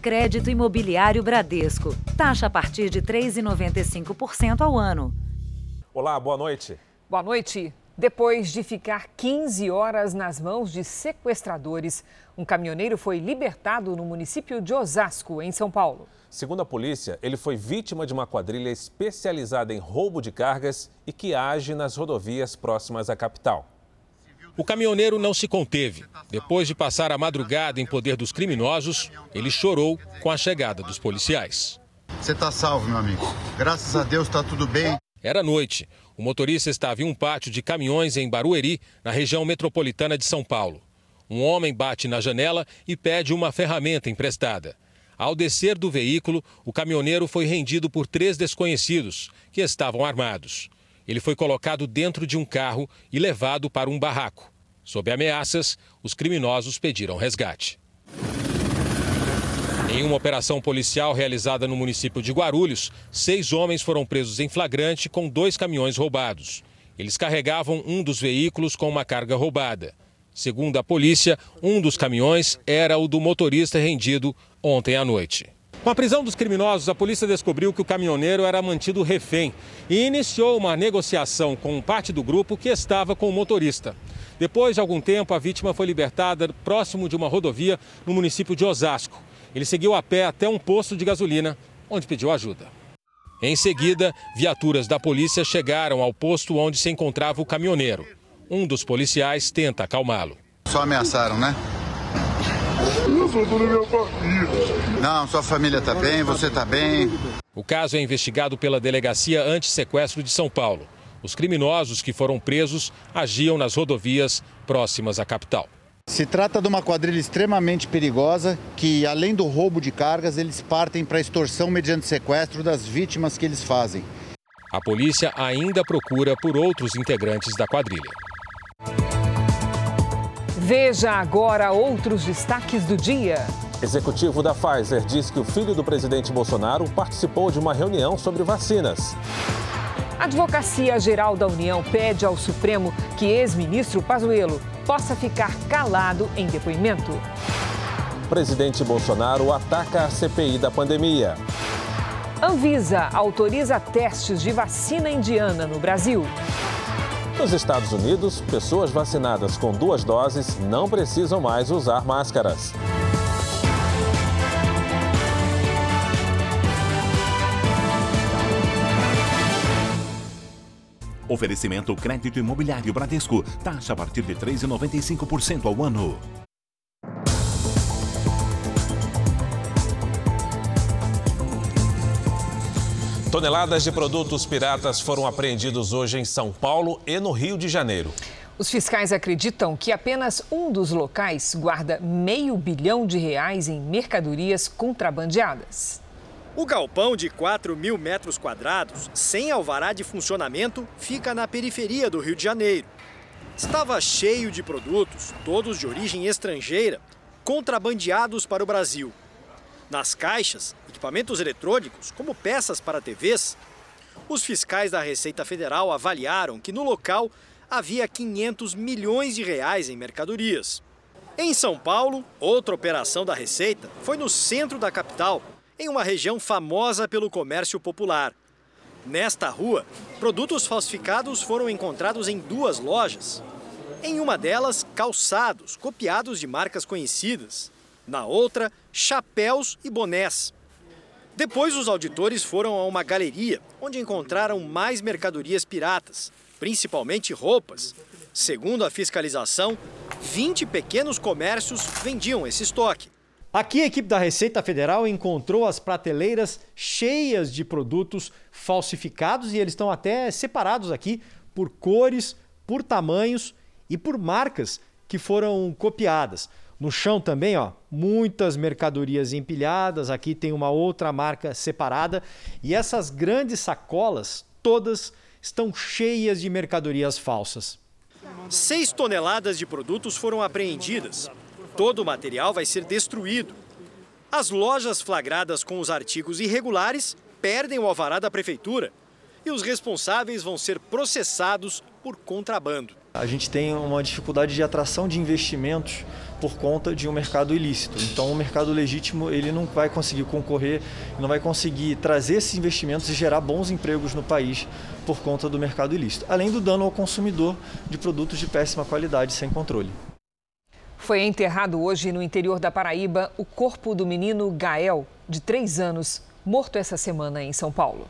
Crédito Imobiliário Bradesco. Taxa a partir de 3,95% ao ano. Olá, boa noite. Boa noite. Depois de ficar 15 horas nas mãos de sequestradores, um caminhoneiro foi libertado no município de Osasco, em São Paulo. Segundo a polícia, ele foi vítima de uma quadrilha especializada em roubo de cargas e que age nas rodovias próximas à capital. O caminhoneiro não se conteve. Depois de passar a madrugada em poder dos criminosos, ele chorou com a chegada dos policiais. Você está salvo, meu amigo. Graças a Deus está tudo bem. Era noite. O motorista estava em um pátio de caminhões em Barueri, na região metropolitana de São Paulo. Um homem bate na janela e pede uma ferramenta emprestada. Ao descer do veículo, o caminhoneiro foi rendido por três desconhecidos, que estavam armados. Ele foi colocado dentro de um carro e levado para um barraco. Sob ameaças, os criminosos pediram resgate. Em uma operação policial realizada no município de Guarulhos, seis homens foram presos em flagrante com dois caminhões roubados. Eles carregavam um dos veículos com uma carga roubada. Segundo a polícia, um dos caminhões era o do motorista rendido ontem à noite. Com a prisão dos criminosos, a polícia descobriu que o caminhoneiro era mantido refém e iniciou uma negociação com parte do grupo que estava com o motorista. Depois de algum tempo, a vítima foi libertada próximo de uma rodovia no município de Osasco. Ele seguiu a pé até um posto de gasolina, onde pediu ajuda. Em seguida, viaturas da polícia chegaram ao posto onde se encontrava o caminhoneiro. Um dos policiais tenta acalmá-lo. Só ameaçaram, né? Eu sou toda minha família. Não, sua família está bem, você está bem. O caso é investigado pela Delegacia Antissequestro de São Paulo. Os criminosos que foram presos agiam nas rodovias próximas à capital. Se trata de uma quadrilha extremamente perigosa que, além do roubo de cargas, eles partem para extorsão mediante sequestro das vítimas que eles fazem. A polícia ainda procura por outros integrantes da quadrilha. Veja agora outros destaques do dia. Executivo da Pfizer diz que o filho do presidente Bolsonaro participou de uma reunião sobre vacinas. A Advocacia Geral da União pede ao Supremo que ex-ministro Pazuello possa ficar calado em depoimento. Presidente Bolsonaro ataca a CPI da pandemia. Anvisa autoriza testes de vacina indiana no Brasil. Nos Estados Unidos, pessoas vacinadas com duas doses não precisam mais usar máscaras. Oferecimento crédito imobiliário Bradesco. Taxa a partir de 3,95% ao ano. Toneladas de produtos piratas foram apreendidos hoje em São Paulo e no Rio de Janeiro. Os fiscais acreditam que apenas um dos locais guarda meio bilhão de reais em mercadorias contrabandeadas. O galpão de 4 mil metros quadrados, sem alvará de funcionamento, fica na periferia do Rio de Janeiro. Estava cheio de produtos, todos de origem estrangeira, contrabandeados para o Brasil. Nas caixas, equipamentos eletrônicos, como peças para TVs, os fiscais da Receita Federal avaliaram que no local havia 500 milhões de reais em mercadorias. Em São Paulo, outra operação da Receita foi no centro da capital, em uma região famosa pelo comércio popular. Nesta rua, produtos falsificados foram encontrados em duas lojas. Em uma delas, calçados, copiados de marcas conhecidas. Na outra, chapéus e bonés. Depois, os auditores foram a uma galeria, onde encontraram mais mercadorias piratas, principalmente roupas. Segundo a fiscalização, 20 pequenos comércios vendiam esse estoque. Aqui a equipe da Receita Federal encontrou as prateleiras cheias de produtos falsificados e eles estão até separados aqui por cores, por tamanhos e por marcas que foram copiadas. No chão também, ó, muitas mercadorias empilhadas. Aqui tem uma outra marca separada e essas grandes sacolas todas estão cheias de mercadorias falsas. Seis toneladas de produtos foram apreendidas. Todo o material vai ser destruído. As lojas flagradas com os artigos irregulares perdem o alvará da prefeitura e os responsáveis vão ser processados por contrabando. A gente tem uma dificuldade de atração de investimentos por conta de um mercado ilícito. Então, o mercado legítimo ele não vai conseguir concorrer, não vai conseguir trazer esses investimentos e gerar bons empregos no país por conta do mercado ilícito. Além do dano ao consumidor de produtos de péssima qualidade sem controle. Foi enterrado hoje no interior da Paraíba o corpo do menino Gael, de três anos, morto essa semana em São Paulo.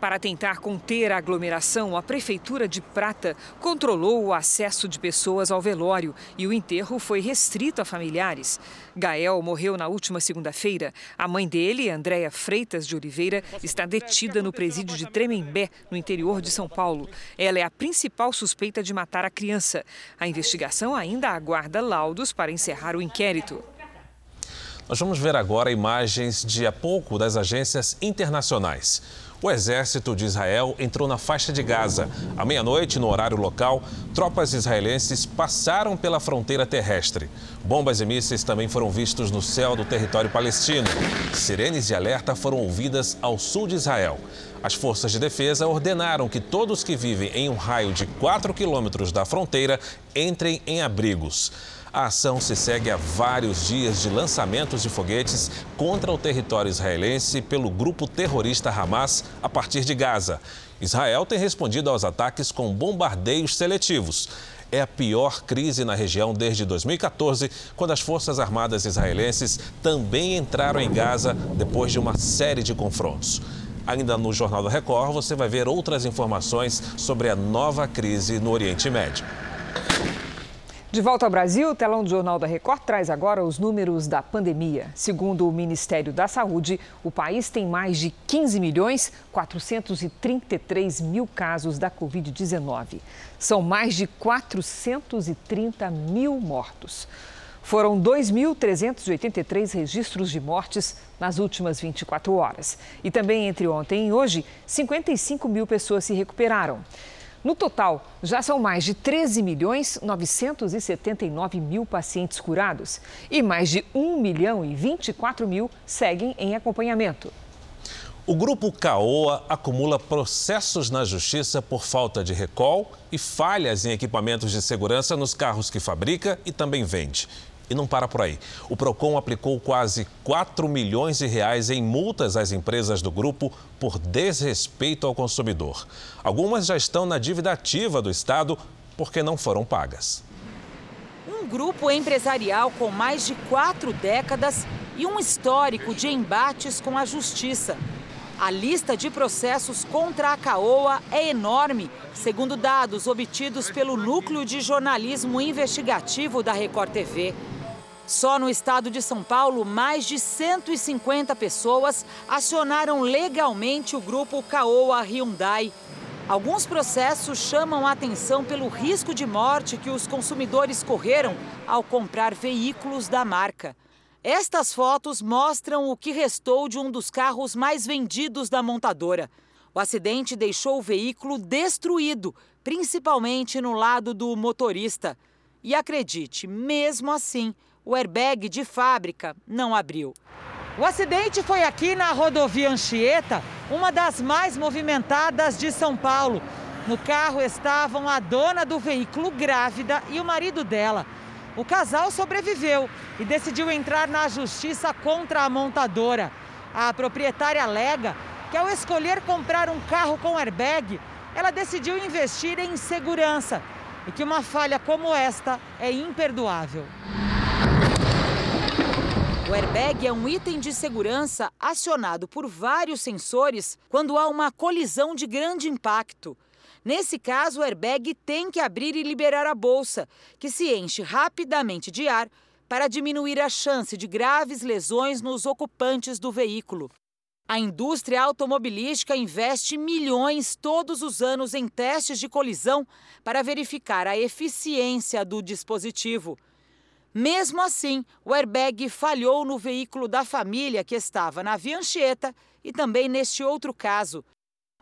Para tentar conter a aglomeração, a Prefeitura de Prata controlou o acesso de pessoas ao velório e o enterro foi restrito a familiares. Gael morreu na última segunda-feira. A mãe dele, Andréia Freitas de Oliveira, está detida no presídio de Tremembé, no interior de São Paulo. Ela é a principal suspeita de matar a criança. A investigação ainda aguarda laudos para encerrar o inquérito. Nós vamos ver agora imagens de há pouco das agências internacionais. O exército de Israel entrou na faixa de Gaza. À meia-noite, no horário local, tropas israelenses passaram pela fronteira terrestre. Bombas e mísseis também foram vistos no céu do território palestino. Sirenes de alerta foram ouvidas ao sul de Israel. As forças de defesa ordenaram que todos que vivem em um raio de 4 quilômetros da fronteira entrem em abrigos. A ação se segue a vários dias de lançamentos de foguetes contra o território israelense pelo grupo terrorista Hamas a partir de Gaza. Israel tem respondido aos ataques com bombardeios seletivos. É a pior crise na região desde 2014, quando as Forças Armadas israelenses também entraram em Gaza depois de uma série de confrontos. Ainda no Jornal da Record, você vai ver outras informações sobre a nova crise no Oriente Médio. De volta ao Brasil, o telão do Jornal da Record traz agora os números da pandemia. Segundo o Ministério da Saúde, o país tem mais de 15 milhões 433 mil casos da Covid-19. São mais de 430 mil mortos. Foram 2.383 registros de mortes nas últimas 24 horas. E também entre ontem e hoje, 55 mil pessoas se recuperaram. No total, já são mais de 13 milhões 979 mil pacientes curados e mais de 1 milhão e 24 mil seguem em acompanhamento. O grupo Caoa acumula processos na justiça por falta de recall e falhas em equipamentos de segurança nos carros que fabrica e também vende. E não para por aí. O Procon aplicou quase 4 milhões de reais em multas às empresas do grupo por desrespeito ao consumidor. Algumas já estão na dívida ativa do Estado porque não foram pagas. Um grupo empresarial com mais de quatro décadas e um histórico de embates com a justiça. A lista de processos contra a Caoa é enorme, segundo dados obtidos pelo Núcleo de Jornalismo Investigativo da Record TV. Só no estado de São Paulo, mais de 150 pessoas acionaram legalmente o grupo Caoa Hyundai. Alguns processos chamam a atenção pelo risco de morte que os consumidores correram ao comprar veículos da marca. Estas fotos mostram o que restou de um dos carros mais vendidos da montadora. O acidente deixou o veículo destruído, principalmente no lado do motorista. E acredite, mesmo assim, o airbag de fábrica não abriu. O acidente foi aqui na rodovia Anchieta, uma das mais movimentadas de São Paulo. No carro estavam a dona do veículo grávida e o marido dela. O casal sobreviveu e decidiu entrar na justiça contra a montadora. A proprietária alega que, ao escolher comprar um carro com airbag, ela decidiu investir em segurança e que uma falha como esta é imperdoável. O airbag é um item de segurança acionado por vários sensores quando há uma colisão de grande impacto. Nesse caso, o airbag tem que abrir e liberar a bolsa, que se enche rapidamente de ar para diminuir a chance de graves lesões nos ocupantes do veículo. A indústria automobilística investe milhões todos os anos em testes de colisão para verificar a eficiência do dispositivo. Mesmo assim, o airbag falhou no veículo da família que estava na Via Anchieta e também neste outro caso.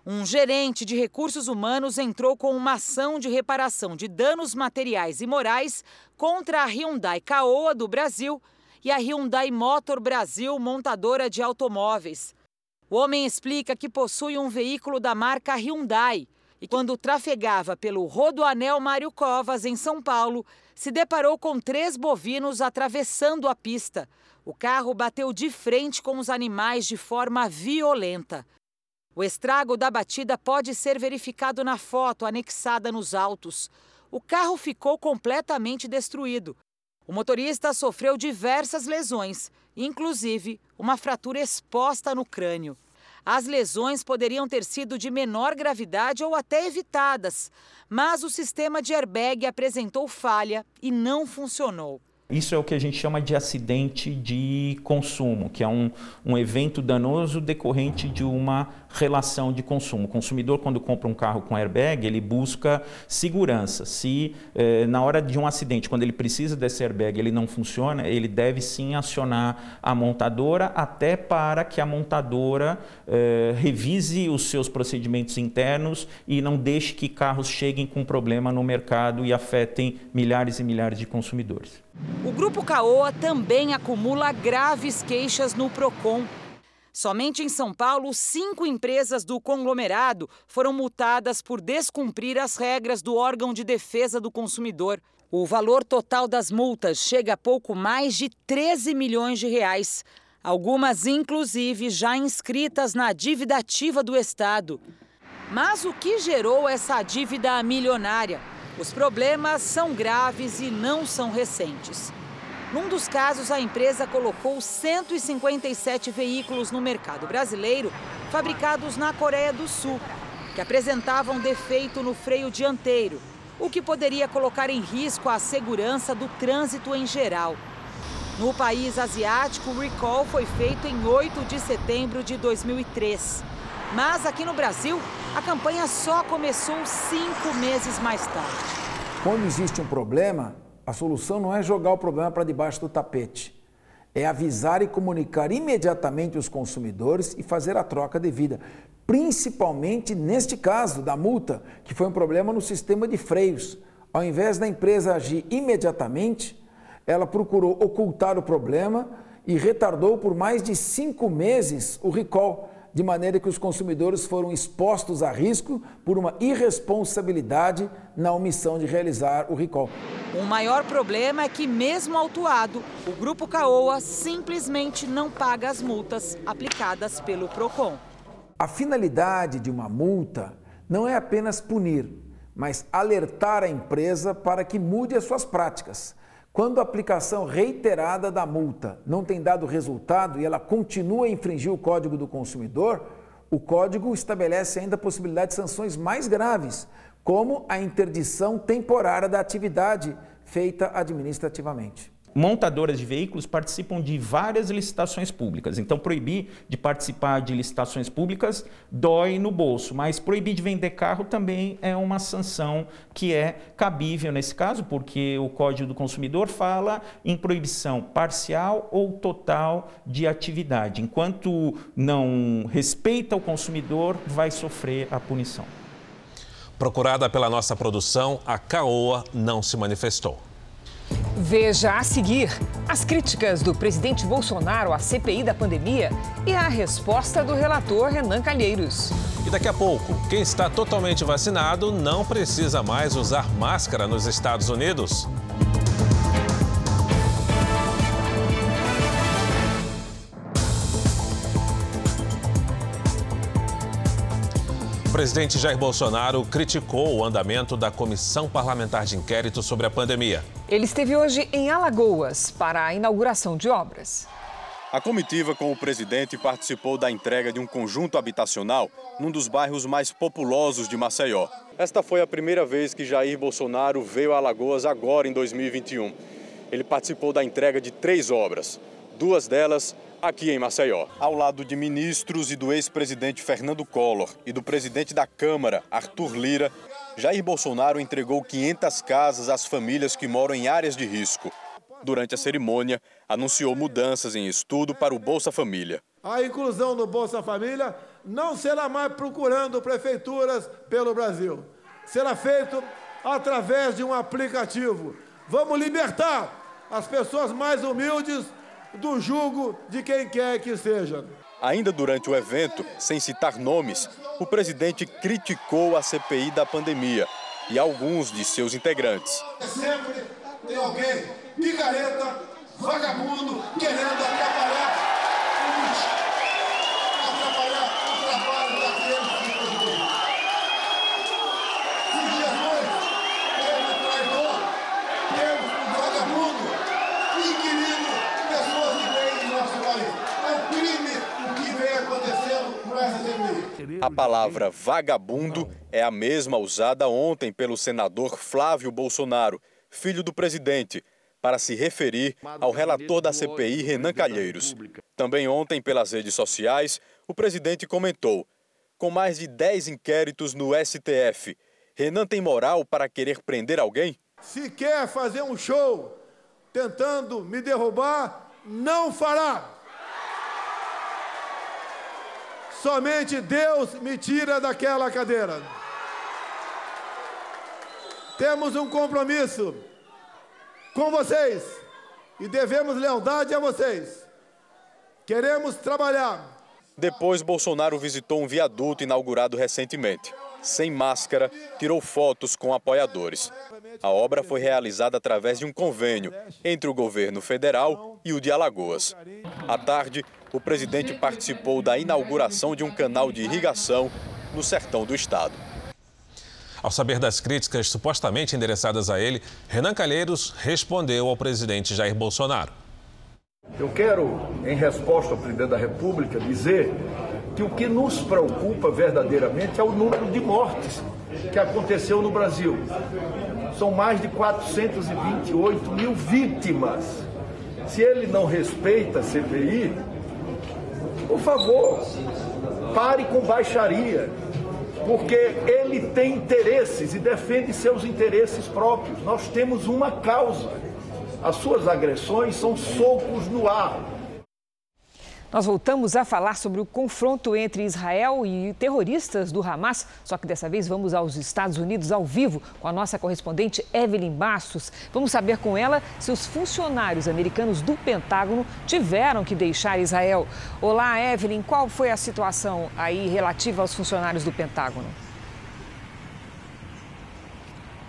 Um gerente de recursos humanos entrou com uma ação de reparação de danos materiais e morais contra a Hyundai Caoa do Brasil e a Hyundai Motor Brasil, montadora de automóveis. O homem explica que possui um veículo da marca Hyundai e quando trafegava pelo Rodoanel Mário Covas, em São Paulo, se deparou com três bovinos atravessando a pista. O carro bateu de frente com os animais de forma violenta. O estrago da batida pode ser verificado na foto anexada nos autos. O carro ficou completamente destruído. O motorista sofreu diversas lesões, inclusive uma fratura exposta no crânio. As lesões poderiam ter sido de menor gravidade ou até evitadas, mas o sistema de airbag apresentou falha e não funcionou. Isso é o que a gente chama de acidente de consumo, que é um, um evento danoso decorrente de uma relação de consumo. O consumidor, quando compra um carro com airbag, ele busca segurança. Se eh, na hora de um acidente, quando ele precisa desse airbag, ele não funciona, ele deve sim acionar a montadora, até para que a montadora eh, revise os seus procedimentos internos e não deixe que carros cheguem com problema no mercado e afetem milhares e milhares de consumidores. O Grupo Caoa também acumula graves queixas no PROCON. Somente em São Paulo, cinco empresas do conglomerado foram multadas por descumprir as regras do órgão de defesa do consumidor. O valor total das multas chega a pouco mais de 13 milhões de reais. Algumas, inclusive, já inscritas na dívida ativa do Estado. Mas o que gerou essa dívida milionária? Os problemas são graves e não são recentes. Num dos casos, a empresa colocou 157 veículos no mercado brasileiro fabricados na Coreia do Sul, que apresentavam defeito no freio dianteiro, o que poderia colocar em risco a segurança do trânsito em geral. No país asiático, o recall foi feito em 8 de setembro de 2003. Mas aqui no Brasil, a campanha só começou cinco meses mais tarde. Quando existe um problema, a solução não é jogar o problema para debaixo do tapete. É avisar e comunicar imediatamente os consumidores e fazer a troca devida. Principalmente neste caso da multa, que foi um problema no sistema de freios. Ao invés da empresa agir imediatamente, ela procurou ocultar o problema e retardou por mais de cinco meses o recall de maneira que os consumidores foram expostos a risco por uma irresponsabilidade na omissão de realizar o recall. O maior problema é que, mesmo autuado, o Grupo Caoa simplesmente não paga as multas aplicadas pelo PROCON. A finalidade de uma multa não é apenas punir, mas alertar a empresa para que mude as suas práticas quando a aplicação reiterada da multa não tem dado resultado e ela continua a infringir o Código do Consumidor, o Código estabelece ainda a possibilidade de sanções mais graves, como a interdição temporária da atividade feita administrativamente montadoras de veículos participam de várias licitações públicas. Então, proibir de participar de licitações públicas dói no bolso, mas proibir de vender carro também é uma sanção que é cabível nesse caso, porque o Código do Consumidor fala em proibição parcial ou total de atividade. Enquanto não respeita o consumidor, vai sofrer a punição. Procurada pela nossa produção, a Caoa não se manifestou. Veja a seguir as críticas do presidente Bolsonaro à CPI da pandemia e a resposta do relator Renan Calheiros. E daqui a pouco, quem está totalmente vacinado não precisa mais usar máscara nos Estados Unidos. Presidente Jair Bolsonaro criticou o andamento da comissão parlamentar de inquérito sobre a pandemia. Ele esteve hoje em Alagoas para a inauguração de obras. A comitiva com o presidente participou da entrega de um conjunto habitacional num dos bairros mais populosos de Maceió. Esta foi a primeira vez que Jair Bolsonaro veio a Alagoas agora em 2021. Ele participou da entrega de três obras, duas delas aqui em Maceió. Ao lado de ministros e do ex-presidente Fernando Collor e do presidente da Câmara, Arthur Lira, Jair Bolsonaro entregou 500 casas às famílias que moram em áreas de risco. Durante a cerimônia, anunciou mudanças em estudo para o Bolsa Família. A inclusão no Bolsa Família não será mais procurando prefeituras pelo Brasil. Será feito através de um aplicativo. Vamos libertar as pessoas mais humildes do jugo de quem quer que seja. Ainda durante o evento, sem citar nomes, o presidente criticou a CPI da pandemia e alguns de seus integrantes. Sempre tem alguém picareta, vagabundo, querendo atrapalhar atrapalhar o trabalho daqueles que presidente. Se Jesus teve um traidor, temos um vagabundo, inquilindo pessoas de bem em nosso país. É um crime o que vem acontecendo com essa CPI. A palavra vagabundo é a mesma usada ontem pelo senador Flávio Bolsonaro, filho do presidente, para se referir ao relator da CPI, Renan Calheiros. Também ontem, pelas redes sociais, o presidente comentou: com mais de 10 inquéritos no STF, Renan tem moral para querer prender alguém? Se quer fazer um show tentando me derrubar, não fará. Somente Deus me tira daquela cadeira. Temos um compromisso com vocês e devemos lealdade a vocês. Queremos trabalhar. Depois, Bolsonaro visitou um viaduto inaugurado recentemente. Sem máscara, tirou fotos com apoiadores. A obra foi realizada através de um convênio entre o governo federal e o de Alagoas. À tarde, o presidente participou da inauguração de um canal de irrigação no sertão do estado. Ao saber das críticas supostamente endereçadas a ele, Renan Calheiros respondeu ao presidente Jair Bolsonaro. Eu quero, em resposta ao presidente da República, dizer que o que nos preocupa verdadeiramente é o número de mortes que aconteceu no Brasil. São mais de 428 mil vítimas. Se ele não respeita a CPI, por favor, pare com baixaria, porque ele tem interesses e defende seus interesses próprios. Nós temos uma causa. As suas agressões são socos no ar. Nós voltamos a falar sobre o confronto entre Israel e terroristas do Hamas, só que dessa vez vamos aos Estados Unidos ao vivo com a nossa correspondente Evelyn Bastos. Vamos saber com ela se os funcionários americanos do Pentágono tiveram que deixar Israel. Olá, Evelyn, qual foi a situação aí relativa aos funcionários do Pentágono?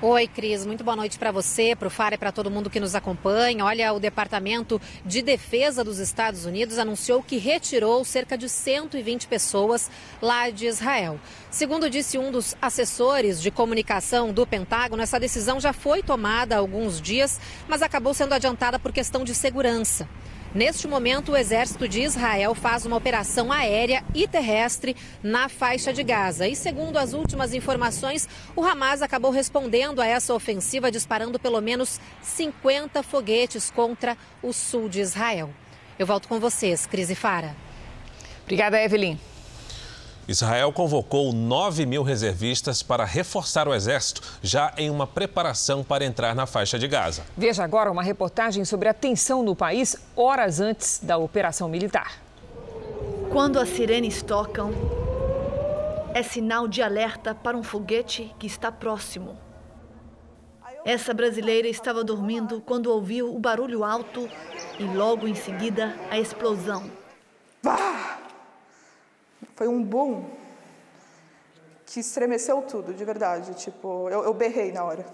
Oi, Cris. Muito boa noite para você, para o FAR e para todo mundo que nos acompanha. Olha, o Departamento de Defesa dos Estados Unidos anunciou que retirou cerca de 120 pessoas lá de Israel. Segundo disse um dos assessores de comunicação do Pentágono, essa decisão já foi tomada há alguns dias, mas acabou sendo adiantada por questão de segurança. Neste momento, o exército de Israel faz uma operação aérea e terrestre na faixa de Gaza. E segundo as últimas informações, o Hamas acabou respondendo a essa ofensiva disparando pelo menos 50 foguetes contra o sul de Israel. Eu volto com vocês, Cris e Fara. Obrigada, Evelyn. Israel convocou 9 mil reservistas para reforçar o exército, já em uma preparação para entrar na faixa de Gaza. Veja agora uma reportagem sobre a tensão no país horas antes da operação militar. Quando as sirenes tocam, é sinal de alerta para um foguete que está próximo. Essa brasileira estava dormindo quando ouviu o barulho alto e logo em seguida a explosão. Bah! Foi um boom que estremeceu tudo, de verdade. Tipo, eu, eu berrei na hora.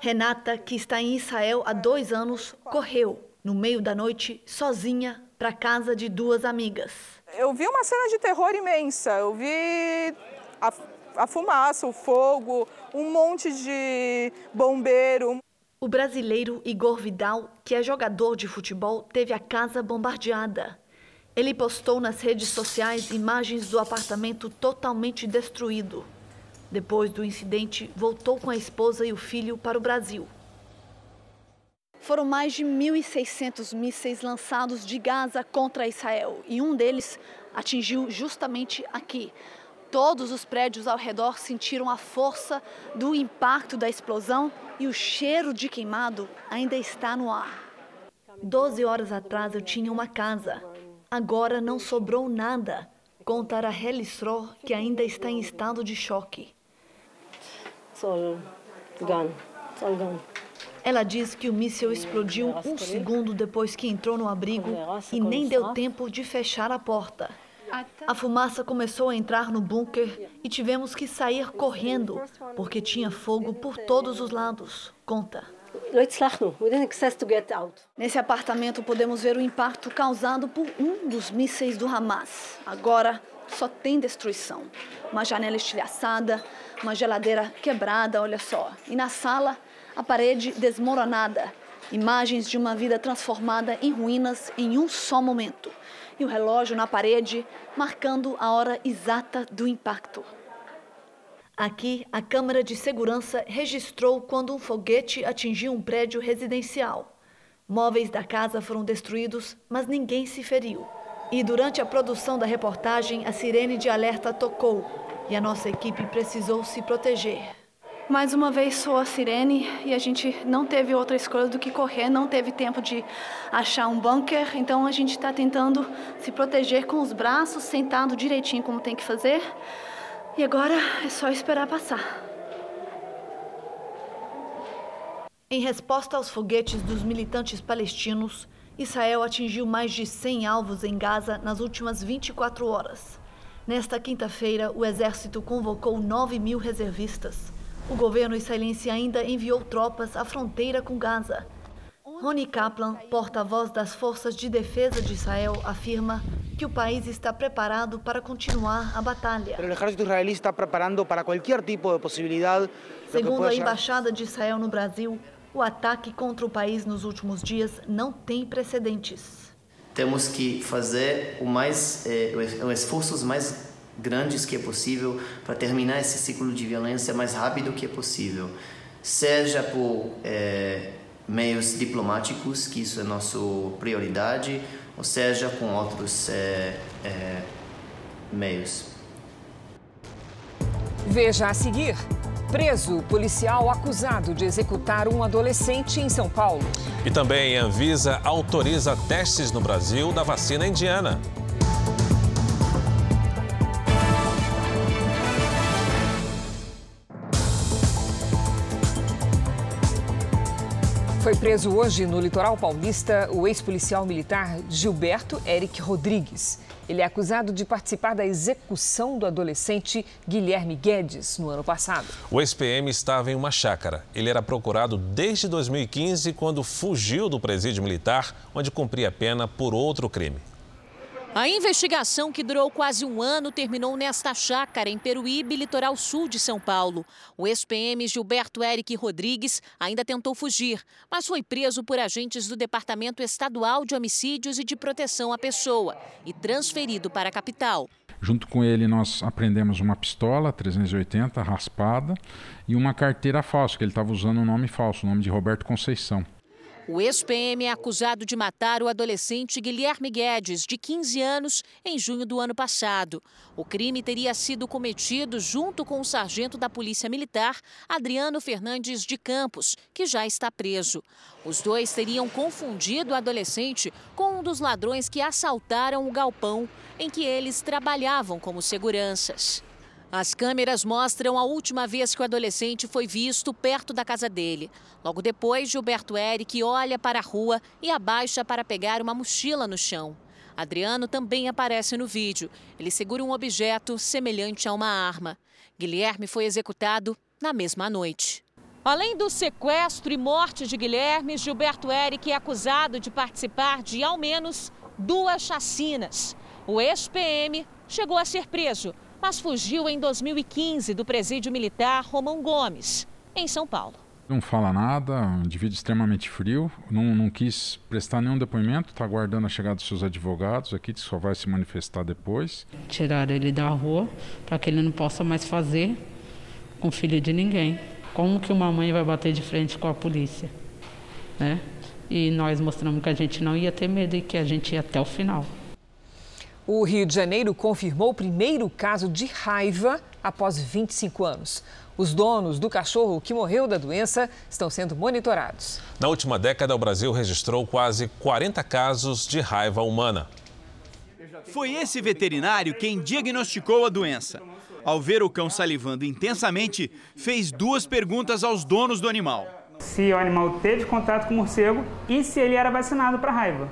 Renata, que está em Israel há dois anos, correu no meio da noite sozinha para casa de duas amigas. Eu vi uma cena de terror imensa. Eu vi a, a fumaça, o fogo, um monte de bombeiro. O brasileiro Igor Vidal, que é jogador de futebol, teve a casa bombardeada. Ele postou nas redes sociais imagens do apartamento totalmente destruído. Depois do incidente, voltou com a esposa e o filho para o Brasil. Foram mais de 1.600 mísseis lançados de Gaza contra Israel e um deles atingiu justamente aqui. Todos os prédios ao redor sentiram a força do impacto da explosão e o cheiro de queimado ainda está no ar. Doze horas atrás eu tinha uma casa. Agora não sobrou nada, conta a Helisro, que ainda está em estado de choque. Ela diz que o míssil explodiu um segundo depois que entrou no abrigo e nem deu tempo de fechar a porta. A fumaça começou a entrar no bunker e tivemos que sair correndo, porque tinha fogo por todos os lados, conta. Nesse apartamento podemos ver o impacto causado por um dos mísseis do Hamas. Agora só tem destruição. Uma janela estilhaçada, uma geladeira quebrada, olha só. E na sala, a parede desmoronada. Imagens de uma vida transformada em ruínas em um só momento. E o relógio na parede marcando a hora exata do impacto. Aqui, a câmera de segurança registrou quando um foguete atingiu um prédio residencial. Móveis da casa foram destruídos, mas ninguém se feriu. E durante a produção da reportagem, a sirene de alerta tocou e a nossa equipe precisou se proteger. Mais uma vez soou a sirene e a gente não teve outra escolha do que correr, não teve tempo de achar um bunker, então a gente está tentando se proteger com os braços, sentado direitinho como tem que fazer. E agora é só esperar passar. Em resposta aos foguetes dos militantes palestinos, Israel atingiu mais de 100 alvos em Gaza nas últimas 24 horas. Nesta quinta-feira, o exército convocou 9 mil reservistas. O governo israelense ainda enviou tropas à fronteira com Gaza. Rony Kaplan, porta-voz das Forças de Defesa de Israel, afirma que o país está preparado para continuar a batalha. O exército israelí está preparando para qualquer tipo de possibilidade. Segundo a embaixada de Israel no Brasil, o ataque contra o país nos últimos dias não tem precedentes. Temos que fazer o mais, eh, os esforços mais grandes que é possível para terminar esse ciclo de violência mais rápido que é possível, seja por eh, meios diplomáticos, que isso é nossa prioridade, ou seja, com outros é, é, meios. Veja a seguir. Preso policial acusado de executar um adolescente em São Paulo. E também a Anvisa autoriza testes no Brasil da vacina indiana. Preso hoje no litoral paulista o ex-policial militar Gilberto Eric Rodrigues. Ele é acusado de participar da execução do adolescente Guilherme Guedes no ano passado. O ex-PM estava em uma chácara. Ele era procurado desde 2015, quando fugiu do presídio militar, onde cumpria pena por outro crime. A investigação, que durou quase um ano, terminou nesta chácara, em Peruíbe, litoral sul de São Paulo. O ex-PM Gilberto Eric Rodrigues ainda tentou fugir, mas foi preso por agentes do Departamento Estadual de Homicídios e de Proteção à Pessoa e transferido para a capital. Junto com ele, nós aprendemos uma pistola 380 raspada e uma carteira falsa, que ele estava usando um nome falso, o nome de Roberto Conceição. O ex-PM é acusado de matar o adolescente Guilherme Guedes, de 15 anos, em junho do ano passado. O crime teria sido cometido junto com o sargento da Polícia Militar, Adriano Fernandes de Campos, que já está preso. Os dois teriam confundido o adolescente com um dos ladrões que assaltaram o galpão em que eles trabalhavam como seguranças. As câmeras mostram a última vez que o adolescente foi visto perto da casa dele. Logo depois, Gilberto Eric olha para a rua e abaixa para pegar uma mochila no chão. Adriano também aparece no vídeo. Ele segura um objeto semelhante a uma arma. Guilherme foi executado na mesma noite. Além do sequestro e morte de Guilherme, Gilberto Eric é acusado de participar de ao menos duas chacinas. O ex-PM chegou a ser preso mas fugiu em 2015 do presídio militar Romão Gomes, em São Paulo. Não fala nada, um indivíduo extremamente frio, não, não quis prestar nenhum depoimento, está aguardando a chegada dos seus advogados aqui, que só vai se manifestar depois. Tiraram ele da rua para que ele não possa mais fazer com filho de ninguém. Como que uma mãe vai bater de frente com a polícia? Né? E nós mostramos que a gente não ia ter medo e que a gente ia até o final. O Rio de Janeiro confirmou o primeiro caso de raiva após 25 anos. Os donos do cachorro que morreu da doença estão sendo monitorados. Na última década, o Brasil registrou quase 40 casos de raiva humana. Foi esse veterinário quem diagnosticou a doença. Ao ver o cão salivando intensamente, fez duas perguntas aos donos do animal: se o animal teve contato com o morcego e se ele era vacinado para raiva,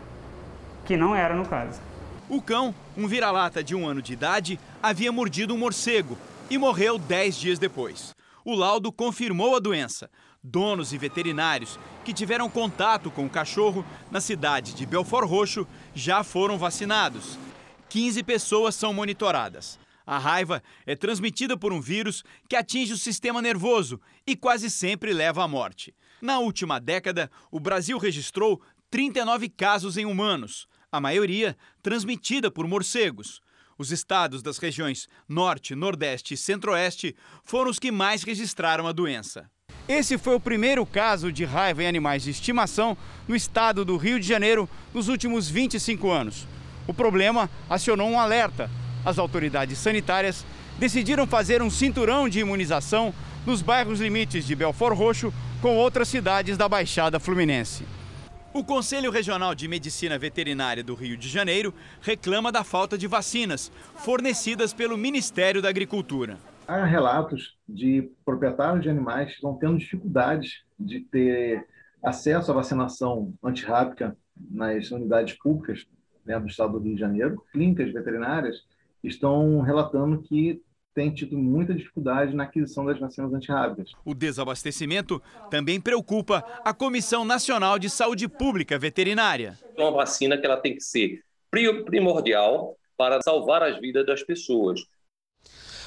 que não era no caso. O cão, um vira-lata de um ano de idade, havia mordido um morcego e morreu dez dias depois. O laudo confirmou a doença. Donos e veterinários que tiveram contato com o cachorro na cidade de Belfort Roxo já foram vacinados. 15 pessoas são monitoradas. A raiva é transmitida por um vírus que atinge o sistema nervoso e quase sempre leva à morte. Na última década, o Brasil registrou 39 casos em humanos, a maioria transmitida por morcegos. Os estados das regiões Norte, Nordeste e Centro-Oeste foram os que mais registraram a doença. Esse foi o primeiro caso de raiva em animais de estimação no estado do Rio de Janeiro nos últimos 25 anos. O problema acionou um alerta as autoridades sanitárias decidiram fazer um cinturão de imunização nos bairros limites de Belfort Roxo com outras cidades da Baixada Fluminense. O Conselho Regional de Medicina Veterinária do Rio de Janeiro reclama da falta de vacinas fornecidas pelo Ministério da Agricultura. Há relatos de proprietários de animais que estão tendo dificuldades de ter acesso à vacinação antirrábica nas unidades públicas né, do estado do Rio de Janeiro. Clínicas veterinárias estão relatando que tem tido muita dificuldade na aquisição das vacinas antirrábicas. O desabastecimento também preocupa a Comissão Nacional de Saúde Pública Veterinária. É uma vacina que ela tem que ser primordial para salvar as vidas das pessoas.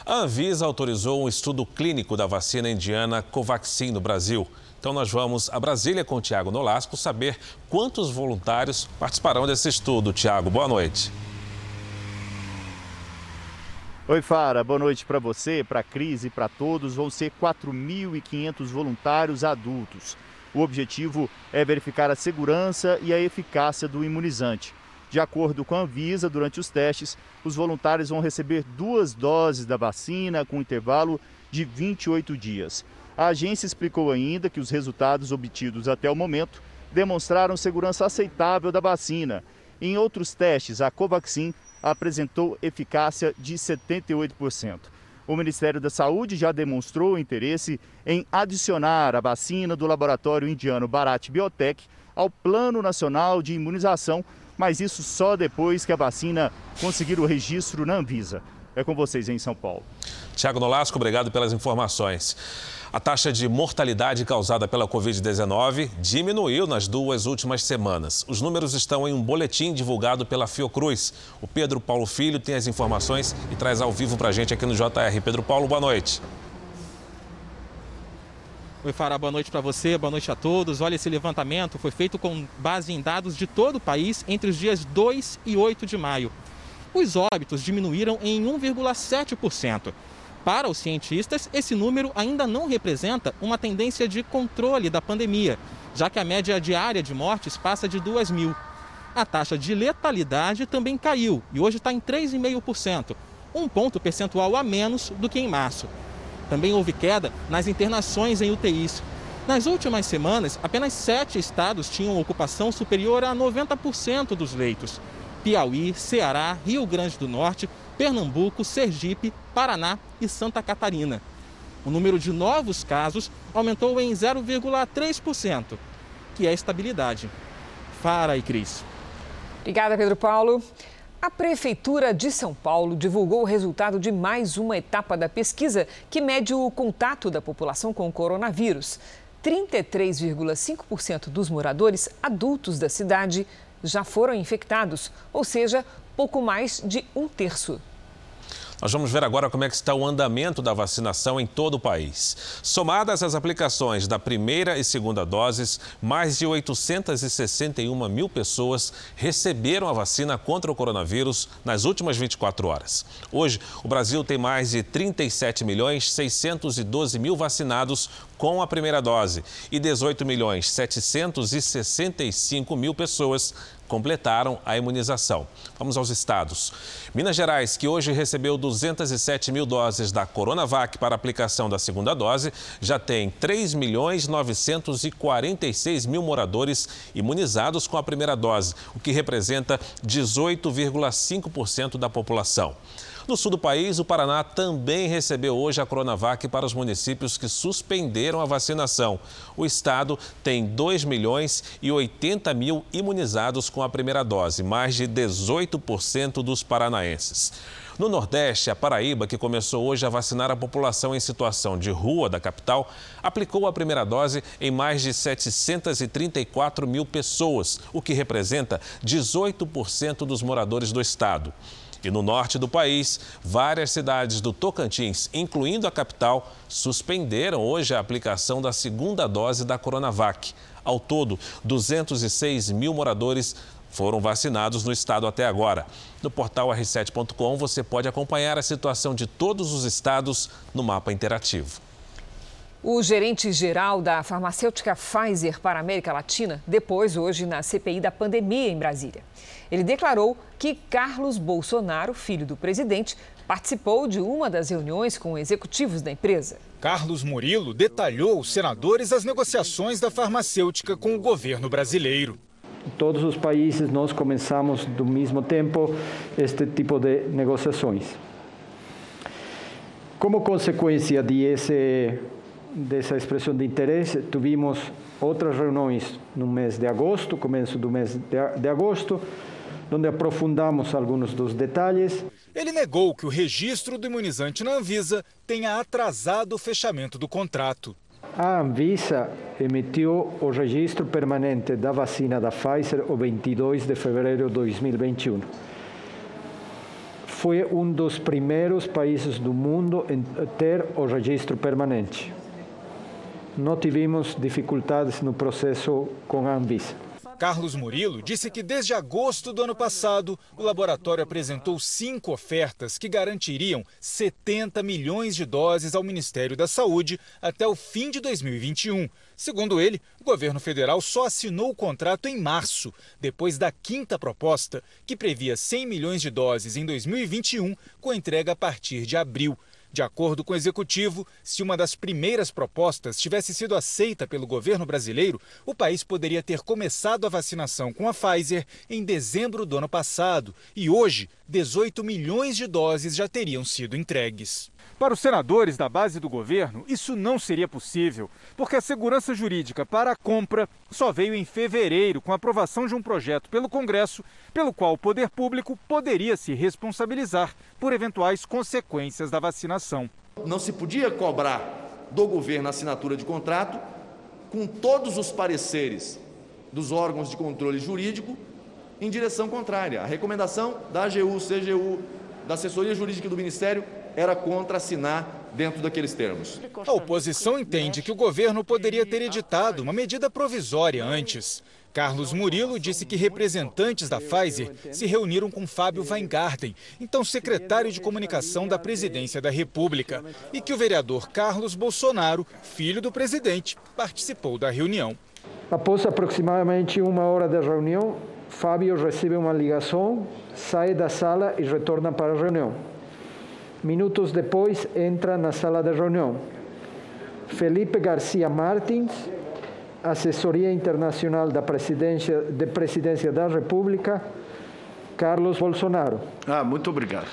A Anvisa autorizou um estudo clínico da vacina indiana Covaxin no Brasil. Então nós vamos a Brasília com o Tiago Nolasco saber quantos voluntários participarão desse estudo. Tiago, boa noite. Oi, Fara, boa noite para você, para a Cris e para todos. Vão ser 4.500 voluntários adultos. O objetivo é verificar a segurança e a eficácia do imunizante. De acordo com a Anvisa, durante os testes, os voluntários vão receber duas doses da vacina com intervalo de 28 dias. A agência explicou ainda que os resultados obtidos até o momento demonstraram segurança aceitável da vacina. Em outros testes, a Covaxin apresentou eficácia de 78%. O Ministério da Saúde já demonstrou interesse em adicionar a vacina do laboratório indiano Bharat Biotech ao Plano Nacional de Imunização, mas isso só depois que a vacina conseguir o registro na Anvisa. É com vocês em São Paulo. Tiago Nolasco, obrigado pelas informações. A taxa de mortalidade causada pela Covid-19 diminuiu nas duas últimas semanas. Os números estão em um boletim divulgado pela Fiocruz. O Pedro Paulo Filho tem as informações e traz ao vivo para a gente aqui no JR. Pedro Paulo, boa noite. Oi, Fará, boa noite para você, boa noite a todos. Olha, esse levantamento foi feito com base em dados de todo o país entre os dias 2 e 8 de maio. Os óbitos diminuíram em 1,7%. Para os cientistas, esse número ainda não representa uma tendência de controle da pandemia, já que a média diária de mortes passa de 2 mil. A taxa de letalidade também caiu e hoje está em 3,5%, um ponto percentual a menos do que em março. Também houve queda nas internações em UTIs. Nas últimas semanas, apenas sete estados tinham ocupação superior a 90% dos leitos. Piauí, Ceará, Rio Grande do Norte, Pernambuco, Sergipe, Paraná e Santa Catarina. O número de novos casos aumentou em 0,3%, que é estabilidade. Fara e Cris. Obrigada, Pedro Paulo. A Prefeitura de São Paulo divulgou o resultado de mais uma etapa da pesquisa que mede o contato da população com o coronavírus. 33,5% dos moradores adultos da cidade já foram infectados, ou seja, pouco mais de um terço. Nós vamos ver agora como é que está o andamento da vacinação em todo o país. Somadas as aplicações da primeira e segunda doses, mais de 861 mil pessoas receberam a vacina contra o coronavírus nas últimas 24 horas. Hoje, o Brasil tem mais de 37 milhões 612 mil vacinados com a primeira dose e 18 milhões 765 mil pessoas completaram a imunização. Vamos aos estados. Minas Gerais, que hoje recebeu 207 mil doses da Coronavac para aplicação da segunda dose, já tem 3 milhões 946 mil moradores imunizados com a primeira dose, o que representa 18,5% da população. No sul do país, o Paraná também recebeu hoje a Coronavac para os municípios que suspenderam a vacinação. O estado tem 2 milhões e 80 mil imunizados com a primeira dose, mais de 18% dos paranaenses. No Nordeste, a Paraíba, que começou hoje a vacinar a população em situação de rua da capital, aplicou a primeira dose em mais de 734 mil pessoas, o que representa 18% dos moradores do estado. E no norte do país, várias cidades do Tocantins, incluindo a capital, suspenderam hoje a aplicação da segunda dose da Coronavac. Ao todo, 206 mil moradores foram vacinados no estado até agora. No portal r7.com você pode acompanhar a situação de todos os estados no mapa interativo. O gerente-geral da farmacêutica Pfizer para a América Latina depois hoje na CPI da pandemia em Brasília. Ele declarou que Carlos Bolsonaro, filho do presidente, participou de uma das reuniões com executivos da empresa. Carlos Murilo detalhou aos senadores as negociações da farmacêutica com o governo brasileiro todos os países nós começamos do mesmo tempo este tipo de negociações. Como consequência de esse, dessa expressão de interesse, tivemos outras reuniões no mês de agosto, começo do mês de, de agosto, onde aprofundamos alguns dos detalhes. Ele negou que o registro do imunizante na Anvisa tenha atrasado o fechamento do contrato. A Anvisa emitiu o registro permanente da vacina da Pfizer o 22 de fevereiro de 2021. Foi um dos primeiros países do mundo a ter o registro permanente. Não tivemos dificuldades no processo com a Anvisa. Carlos Murilo disse que desde agosto do ano passado, o laboratório apresentou cinco ofertas que garantiriam 70 milhões de doses ao Ministério da Saúde até o fim de 2021. Segundo ele, o governo federal só assinou o contrato em março, depois da quinta proposta, que previa 100 milhões de doses em 2021, com entrega a partir de abril. De acordo com o executivo, se uma das primeiras propostas tivesse sido aceita pelo governo brasileiro, o país poderia ter começado a vacinação com a Pfizer em dezembro do ano passado e hoje 18 milhões de doses já teriam sido entregues. Para os senadores da base do governo, isso não seria possível, porque a segurança jurídica para a compra só veio em fevereiro com a aprovação de um projeto pelo Congresso, pelo qual o poder público poderia se responsabilizar por eventuais consequências da vacinação. Não se podia cobrar do governo a assinatura de contrato com todos os pareceres dos órgãos de controle jurídico em direção contrária. A recomendação da AGU, CGU, da assessoria jurídica do Ministério era contra assinar dentro daqueles termos. A oposição entende que o governo poderia ter editado uma medida provisória antes. Carlos Murilo disse que representantes da Pfizer se reuniram com Fábio Weingarten, então secretário de comunicação da Presidência da República, e que o vereador Carlos Bolsonaro, filho do presidente, participou da reunião. Após aproximadamente uma hora da reunião, Fábio recebe uma ligação, sai da sala e retorna para a reunião. Minutos depois, entra na sala de reunião. Felipe Garcia Martins, assessoria internacional da presidência, de presidência da República, Carlos Bolsonaro. Ah, muito obrigado.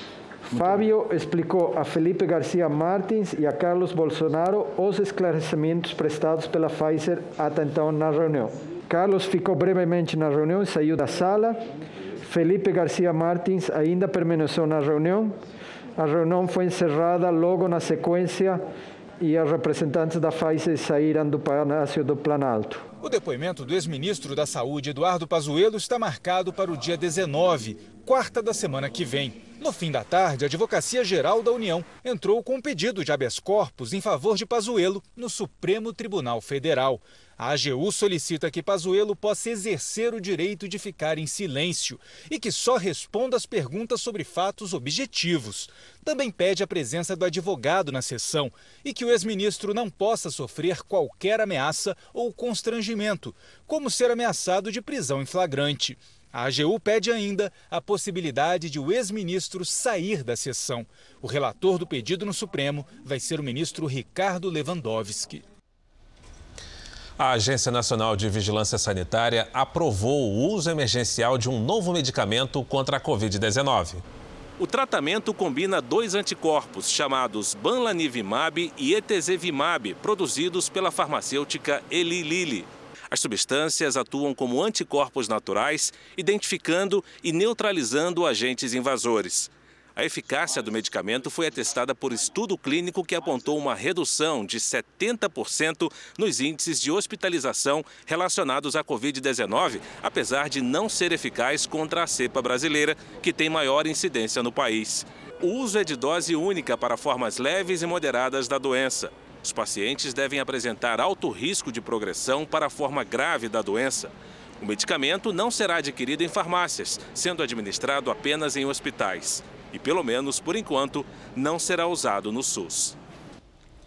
Muito Fábio obrigado. explicou a Felipe Garcia Martins e a Carlos Bolsonaro os esclarecimentos prestados pela Pfizer até então na reunião. Carlos ficou brevemente na reunião e saiu da sala. Felipe Garcia Martins ainda permaneceu na reunião a reunião foi encerrada logo na sequência e os representantes da Pfizer saíram do Palácio do Planalto. O depoimento do ex-ministro da Saúde, Eduardo Pazuello, está marcado para o dia 19, quarta da semana que vem. No fim da tarde, a Advocacia Geral da União entrou com um pedido de habeas corpus em favor de Pazuello no Supremo Tribunal Federal. A AGU solicita que Pazuello possa exercer o direito de ficar em silêncio e que só responda às perguntas sobre fatos objetivos. Também pede a presença do advogado na sessão e que o ex-ministro não possa sofrer qualquer ameaça ou constrangimento, como ser ameaçado de prisão em flagrante. A AGU pede ainda a possibilidade de o ex-ministro sair da sessão. O relator do pedido no Supremo vai ser o ministro Ricardo Lewandowski. A Agência Nacional de Vigilância Sanitária aprovou o uso emergencial de um novo medicamento contra a Covid-19. O tratamento combina dois anticorpos chamados Banlanivimab e Etesevimab, produzidos pela farmacêutica Eli Lilly. As substâncias atuam como anticorpos naturais, identificando e neutralizando agentes invasores. A eficácia do medicamento foi atestada por estudo clínico que apontou uma redução de 70% nos índices de hospitalização relacionados à Covid-19, apesar de não ser eficaz contra a cepa brasileira, que tem maior incidência no país. O uso é de dose única para formas leves e moderadas da doença. Os pacientes devem apresentar alto risco de progressão para a forma grave da doença. O medicamento não será adquirido em farmácias, sendo administrado apenas em hospitais e, pelo menos por enquanto, não será usado no SUS.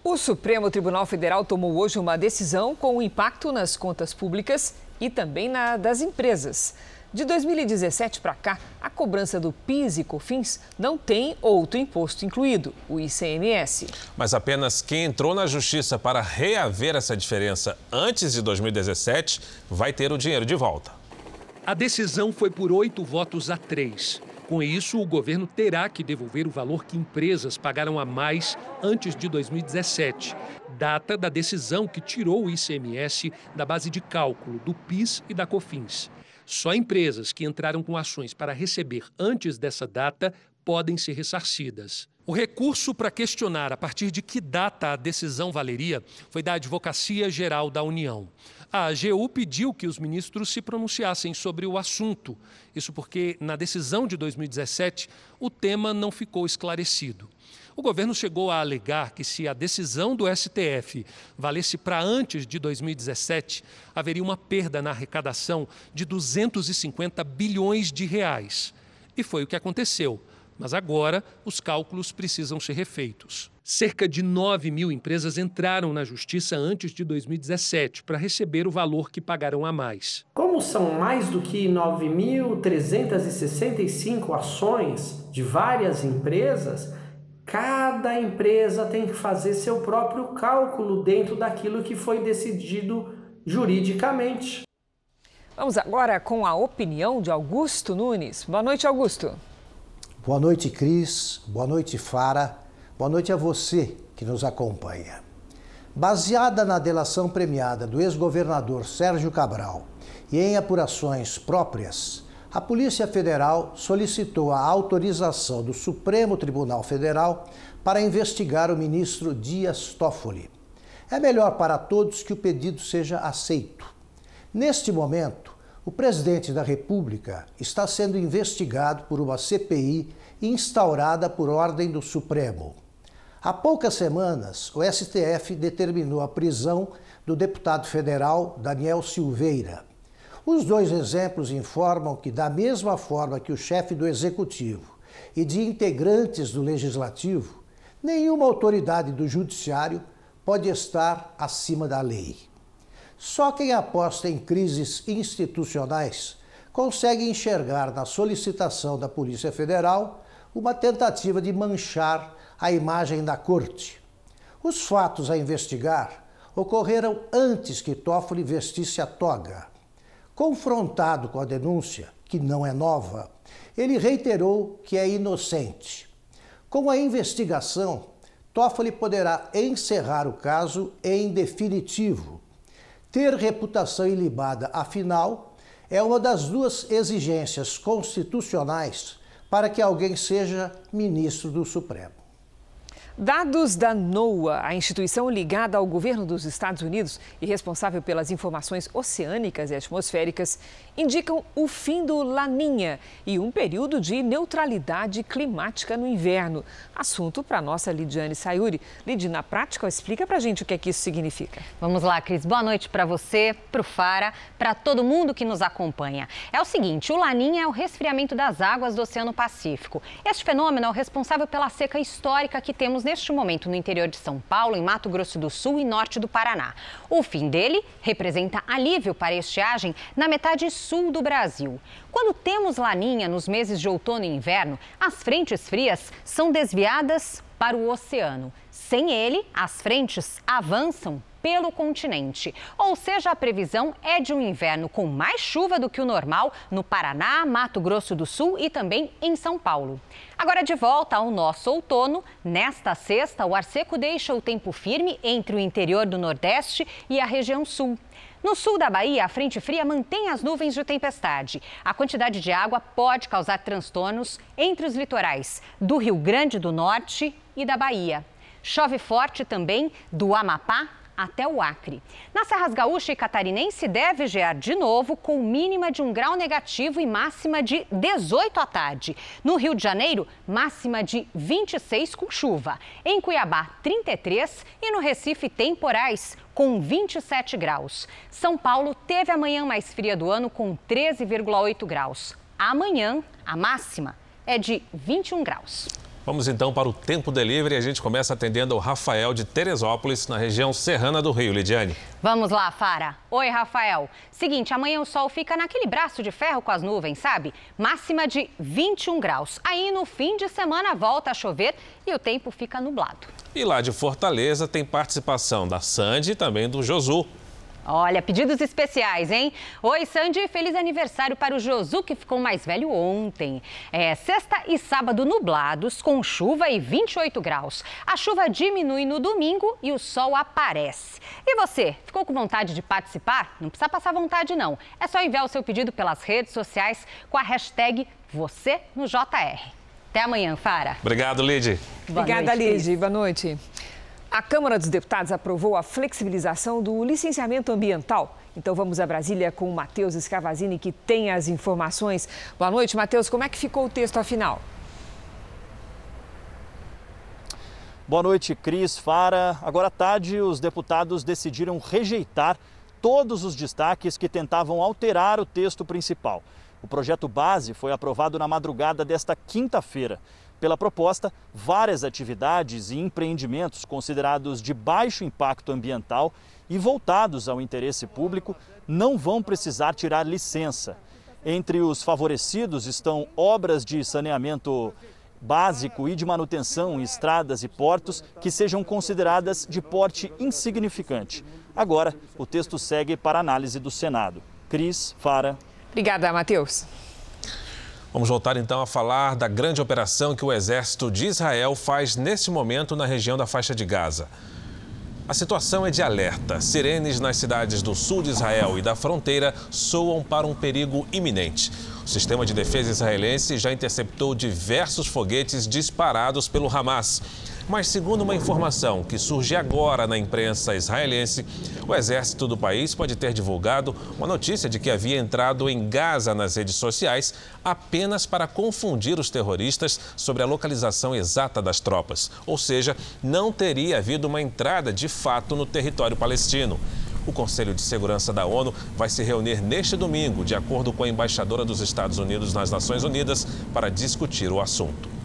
O Supremo Tribunal Federal tomou hoje uma decisão com impacto nas contas públicas e também na das empresas. De 2017 para cá, a cobrança do PIS e COFINS não tem outro imposto incluído, o ICMS. Mas apenas quem entrou na justiça para reaver essa diferença antes de 2017 vai ter o dinheiro de volta. A decisão foi por oito votos a três. Com isso, o governo terá que devolver o valor que empresas pagaram a mais antes de 2017, data da decisão que tirou o ICMS da base de cálculo do PIS e da COFINS. Só empresas que entraram com ações para receber antes dessa data podem ser ressarcidas. O recurso para questionar a partir de que data a decisão valeria foi da Advocacia Geral da União. A AGU pediu que os ministros se pronunciassem sobre o assunto. Isso porque, na decisão de 2017, o tema não ficou esclarecido. O governo chegou a alegar que, se a decisão do STF valesse para antes de 2017, haveria uma perda na arrecadação de 250 bilhões de reais. E foi o que aconteceu. Mas agora os cálculos precisam ser refeitos. Cerca de 9 mil empresas entraram na justiça antes de 2017 para receber o valor que pagaram a mais. Como são mais do que 9.365 ações de várias empresas, cada empresa tem que fazer seu próprio cálculo dentro daquilo que foi decidido juridicamente. Vamos agora com a opinião de Augusto Nunes. Boa noite, Augusto. Boa noite, Cris. Boa noite, Fara. Boa noite a você que nos acompanha. Baseada na delação premiada do ex-governador Sérgio Cabral e em apurações próprias, a Polícia Federal solicitou a autorização do Supremo Tribunal Federal para investigar o ministro Dias Toffoli. É melhor para todos que o pedido seja aceito. Neste momento, o presidente da República está sendo investigado por uma CPI instaurada por ordem do Supremo. Há poucas semanas, o STF determinou a prisão do deputado federal Daniel Silveira. Os dois exemplos informam que, da mesma forma que o chefe do executivo e de integrantes do legislativo, nenhuma autoridade do judiciário pode estar acima da lei. Só quem aposta em crises institucionais consegue enxergar na solicitação da Polícia Federal uma tentativa de manchar a imagem da corte. Os fatos a investigar ocorreram antes que Toffoli vestisse a toga. Confrontado com a denúncia, que não é nova, ele reiterou que é inocente. Com a investigação, Toffoli poderá encerrar o caso em definitivo ter reputação ilibada, afinal, é uma das duas exigências constitucionais para que alguém seja ministro do Supremo. Dados da NOAA, a instituição ligada ao governo dos Estados Unidos e responsável pelas informações oceânicas e atmosféricas, indicam o fim do Laninha e um período de neutralidade climática no inverno. Assunto para nossa Lidiane Sayuri. Lid, na prática, explica para a gente o que é que isso significa. Vamos lá, Cris. Boa noite para você, para o Fara, para todo mundo que nos acompanha. É o seguinte, o Laninha é o resfriamento das águas do Oceano Pacífico. Este fenômeno é o responsável pela seca histórica que temos neste momento no interior de São Paulo, em Mato Grosso do Sul e norte do Paraná. O fim dele representa alívio para a estiagem na metade sul do Brasil. Quando temos laninha nos meses de outono e inverno, as frentes frias são desviadas para o oceano. Sem ele, as frentes avançam pelo continente. Ou seja, a previsão é de um inverno com mais chuva do que o normal no Paraná, Mato Grosso do Sul e também em São Paulo. Agora, de volta ao nosso outono, nesta sexta, o ar seco deixa o tempo firme entre o interior do Nordeste e a região Sul. No sul da Bahia, a frente fria mantém as nuvens de tempestade. A quantidade de água pode causar transtornos entre os litorais do Rio Grande do Norte e da Bahia. Chove forte também do Amapá até o Acre. Na Serras Gaúcha e Catarinense deve gear de novo, com mínima de um grau negativo e máxima de 18 à tarde. No Rio de Janeiro, máxima de 26 com chuva. Em Cuiabá, 33 e no Recife, temporais com 27 graus. São Paulo teve a manhã mais fria do ano com 13,8 graus. Amanhã, a máxima é de 21 graus. Vamos então para o Tempo Delivery. A gente começa atendendo ao Rafael de Teresópolis, na região serrana do Rio, Lidiane. Vamos lá, Fara. Oi, Rafael. Seguinte, amanhã o sol fica naquele braço de ferro com as nuvens, sabe? Máxima de 21 graus. Aí no fim de semana volta a chover e o tempo fica nublado. E lá de Fortaleza tem participação da Sandy e também do Josu. Olha, pedidos especiais, hein? Oi, Sandy, feliz aniversário para o Josu, que ficou mais velho ontem. É, sexta e sábado nublados, com chuva e 28 graus. A chuva diminui no domingo e o sol aparece. E você, ficou com vontade de participar? Não precisa passar vontade, não. É só enviar o seu pedido pelas redes sociais com a hashtag você no JR. Até amanhã, Fara. Obrigado, Lid. Obrigada, Lid. Boa noite. A Câmara dos Deputados aprovou a flexibilização do licenciamento ambiental. Então vamos a Brasília com o Matheus Escavazini, que tem as informações. Boa noite, Matheus. Como é que ficou o texto afinal? Boa noite, Cris, Fara. Agora à tarde, os deputados decidiram rejeitar todos os destaques que tentavam alterar o texto principal. O projeto base foi aprovado na madrugada desta quinta-feira. Pela proposta, várias atividades e empreendimentos considerados de baixo impacto ambiental e voltados ao interesse público não vão precisar tirar licença. Entre os favorecidos estão obras de saneamento básico e de manutenção em estradas e portos que sejam consideradas de porte insignificante. Agora, o texto segue para análise do Senado. Cris, Fara. Obrigada, Matheus. Vamos voltar então a falar da grande operação que o exército de Israel faz neste momento na região da faixa de Gaza. A situação é de alerta. Sirenes nas cidades do sul de Israel e da fronteira soam para um perigo iminente. O sistema de defesa israelense já interceptou diversos foguetes disparados pelo Hamas. Mas, segundo uma informação que surge agora na imprensa israelense, o exército do país pode ter divulgado uma notícia de que havia entrado em Gaza nas redes sociais apenas para confundir os terroristas sobre a localização exata das tropas. Ou seja, não teria havido uma entrada de fato no território palestino. O Conselho de Segurança da ONU vai se reunir neste domingo, de acordo com a embaixadora dos Estados Unidos nas Nações Unidas, para discutir o assunto.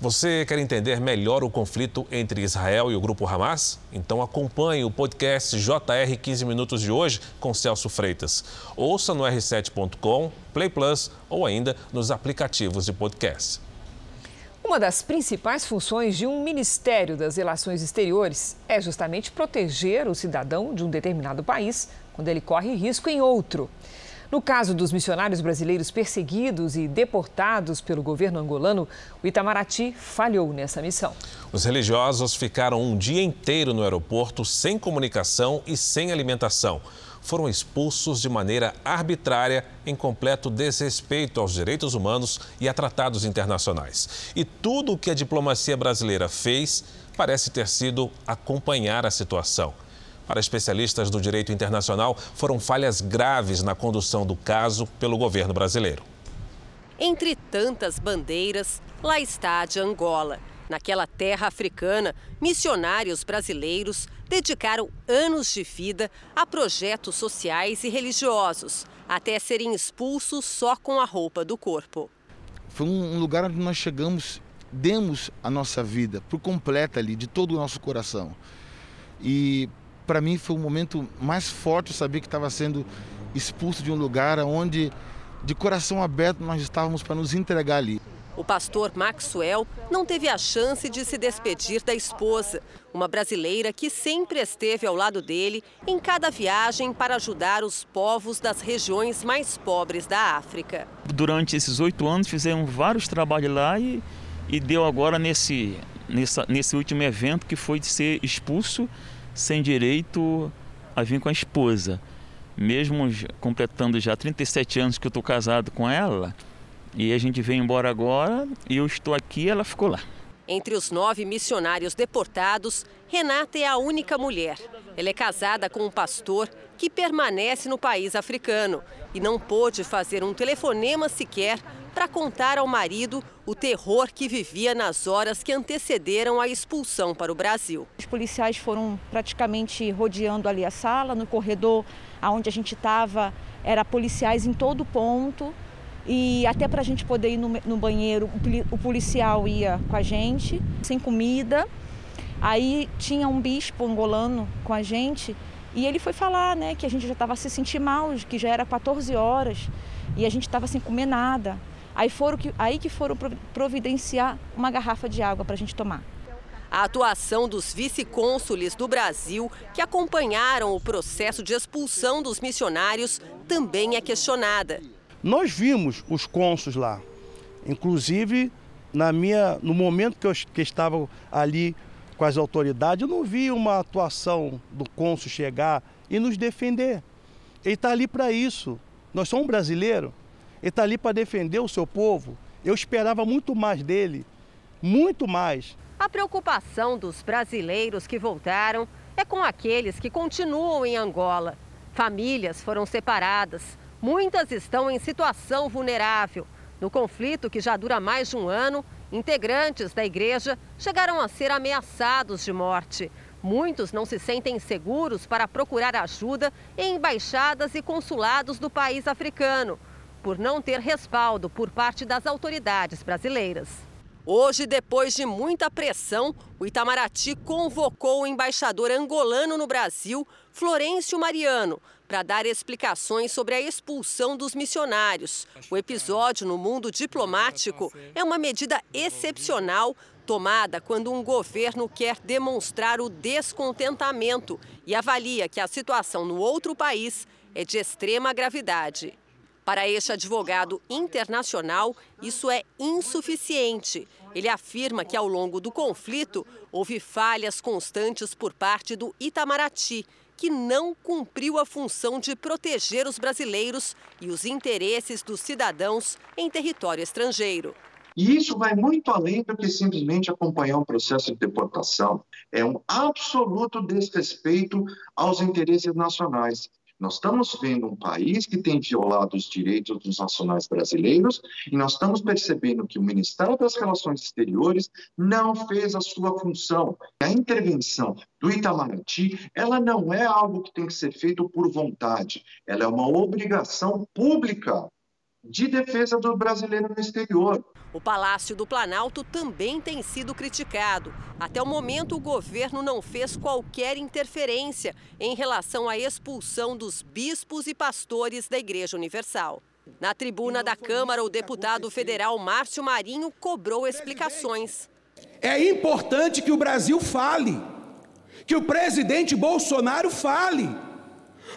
Você quer entender melhor o conflito entre Israel e o grupo Hamas? Então acompanhe o podcast JR 15 Minutos de hoje com Celso Freitas. Ouça no r7.com, Play Plus ou ainda nos aplicativos de podcast. Uma das principais funções de um Ministério das Relações Exteriores é justamente proteger o cidadão de um determinado país quando ele corre risco em outro. No caso dos missionários brasileiros perseguidos e deportados pelo governo angolano, o Itamaraty falhou nessa missão. Os religiosos ficaram um dia inteiro no aeroporto sem comunicação e sem alimentação. Foram expulsos de maneira arbitrária, em completo desrespeito aos direitos humanos e a tratados internacionais. E tudo o que a diplomacia brasileira fez parece ter sido acompanhar a situação. Para especialistas do direito internacional, foram falhas graves na condução do caso pelo governo brasileiro. Entre tantas bandeiras, lá está a de Angola. Naquela terra africana, missionários brasileiros dedicaram anos de vida a projetos sociais e religiosos, até serem expulsos só com a roupa do corpo. Foi um lugar onde nós chegamos, demos a nossa vida por completa ali, de todo o nosso coração. E para mim foi o momento mais forte saber que estava sendo expulso de um lugar onde de coração aberto nós estávamos para nos entregar ali. O pastor Maxwell não teve a chance de se despedir da esposa, uma brasileira que sempre esteve ao lado dele em cada viagem para ajudar os povos das regiões mais pobres da África. Durante esses oito anos fizemos vários trabalhos lá e, e deu agora nesse, nessa, nesse último evento que foi de ser expulso sem direito a vir com a esposa. Mesmo completando já 37 anos que eu estou casado com ela, e a gente veio embora agora, e eu estou aqui, ela ficou lá. Entre os nove missionários deportados, Renata é a única mulher. Ela é casada com um pastor que permanece no país africano e não pôde fazer um telefonema sequer para contar ao marido o terror que vivia nas horas que antecederam a expulsão para o Brasil. Os policiais foram praticamente rodeando ali a sala, no corredor onde a gente estava, era policiais em todo ponto. E até para a gente poder ir no, no banheiro, o policial ia com a gente, sem comida. Aí tinha um bispo angolano com a gente e ele foi falar né, que a gente já estava se sentindo mal, que já era 14 horas e a gente estava sem comer nada. Aí, foram que, aí que foram providenciar uma garrafa de água para a gente tomar. A atuação dos vice-cônsules do Brasil, que acompanharam o processo de expulsão dos missionários, também é questionada. Nós vimos os cônsules lá, inclusive na minha, no momento que eu que estava ali com as autoridades, eu não vi uma atuação do cônsul chegar e nos defender. Ele está ali para isso. Nós somos brasileiros. Ele está ali para defender o seu povo. Eu esperava muito mais dele, muito mais. A preocupação dos brasileiros que voltaram é com aqueles que continuam em Angola. Famílias foram separadas, Muitas estão em situação vulnerável. No conflito, que já dura mais de um ano, integrantes da igreja chegaram a ser ameaçados de morte. Muitos não se sentem seguros para procurar ajuda em embaixadas e consulados do país africano, por não ter respaldo por parte das autoridades brasileiras. Hoje, depois de muita pressão, o Itamaraty convocou o embaixador angolano no Brasil, Florencio Mariano, para dar explicações sobre a expulsão dos missionários. O episódio no mundo diplomático é uma medida excepcional tomada quando um governo quer demonstrar o descontentamento e avalia que a situação no outro país é de extrema gravidade. Para este advogado internacional, isso é insuficiente. Ele afirma que ao longo do conflito houve falhas constantes por parte do Itamaraty que não cumpriu a função de proteger os brasileiros e os interesses dos cidadãos em território estrangeiro. E isso vai muito além do que simplesmente acompanhar um processo de deportação. É um absoluto desrespeito aos interesses nacionais. Nós estamos vendo um país que tem violado os direitos dos nacionais brasileiros e nós estamos percebendo que o Ministério das Relações Exteriores não fez a sua função. A intervenção do Itamaraty, ela não é algo que tem que ser feito por vontade, ela é uma obrigação pública de defesa do brasileiro no exterior. O Palácio do Planalto também tem sido criticado. Até o momento, o governo não fez qualquer interferência em relação à expulsão dos bispos e pastores da Igreja Universal. Na tribuna da Câmara, o deputado federal Márcio Marinho cobrou explicações. É importante que o Brasil fale, que o presidente Bolsonaro fale,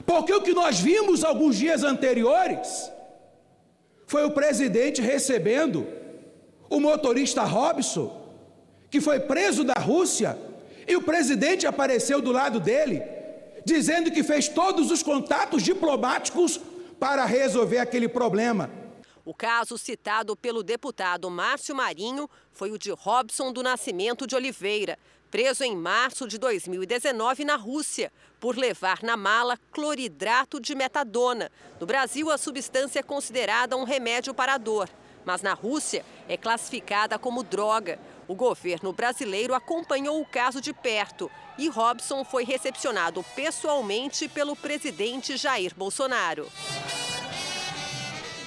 porque o que nós vimos alguns dias anteriores foi o presidente recebendo o motorista Robson, que foi preso da Rússia, e o presidente apareceu do lado dele, dizendo que fez todos os contatos diplomáticos para resolver aquele problema. O caso citado pelo deputado Márcio Marinho foi o de Robson do Nascimento de Oliveira, preso em março de 2019 na Rússia, por levar na mala cloridrato de metadona. No Brasil, a substância é considerada um remédio para a dor, mas na Rússia é classificada como droga. O governo brasileiro acompanhou o caso de perto e Robson foi recepcionado pessoalmente pelo presidente Jair Bolsonaro.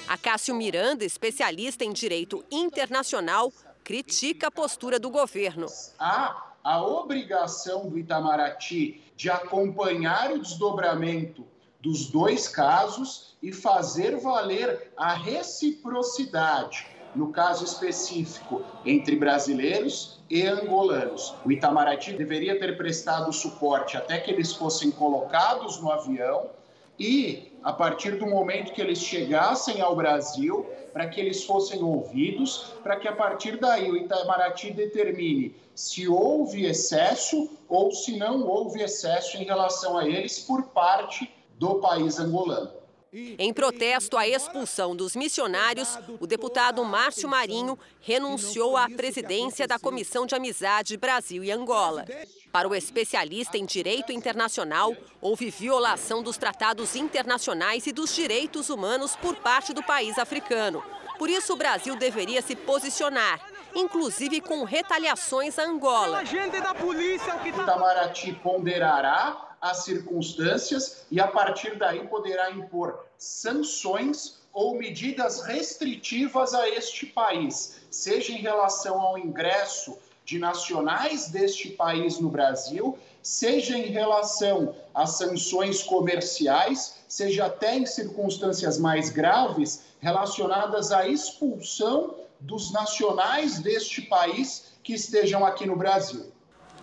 Acácio Miranda, especialista em direito internacional, critica a postura do governo. Há a obrigação do Itamaraty de acompanhar o desdobramento dos dois casos e fazer valer a reciprocidade, no caso específico, entre brasileiros e angolanos. O Itamaraty deveria ter prestado suporte até que eles fossem colocados no avião e a partir do momento que eles chegassem ao Brasil, para que eles fossem ouvidos, para que a partir daí o Itamaraty determine se houve excesso ou se não houve excesso em relação a eles por parte do país angolano. Em protesto à expulsão dos missionários, o deputado Márcio Marinho renunciou à presidência da Comissão de Amizade Brasil e Angola. Para o especialista em direito internacional, houve violação dos tratados internacionais e dos direitos humanos por parte do país africano. Por isso, o Brasil deveria se posicionar, inclusive com retaliações a Angola. O Itamaraty ponderará as circunstâncias e, a partir daí, poderá impor sanções ou medidas restritivas a este país, seja em relação ao ingresso de nacionais deste país no Brasil, seja em relação a sanções comerciais, seja até em circunstâncias mais graves relacionadas à expulsão dos nacionais deste país que estejam aqui no Brasil.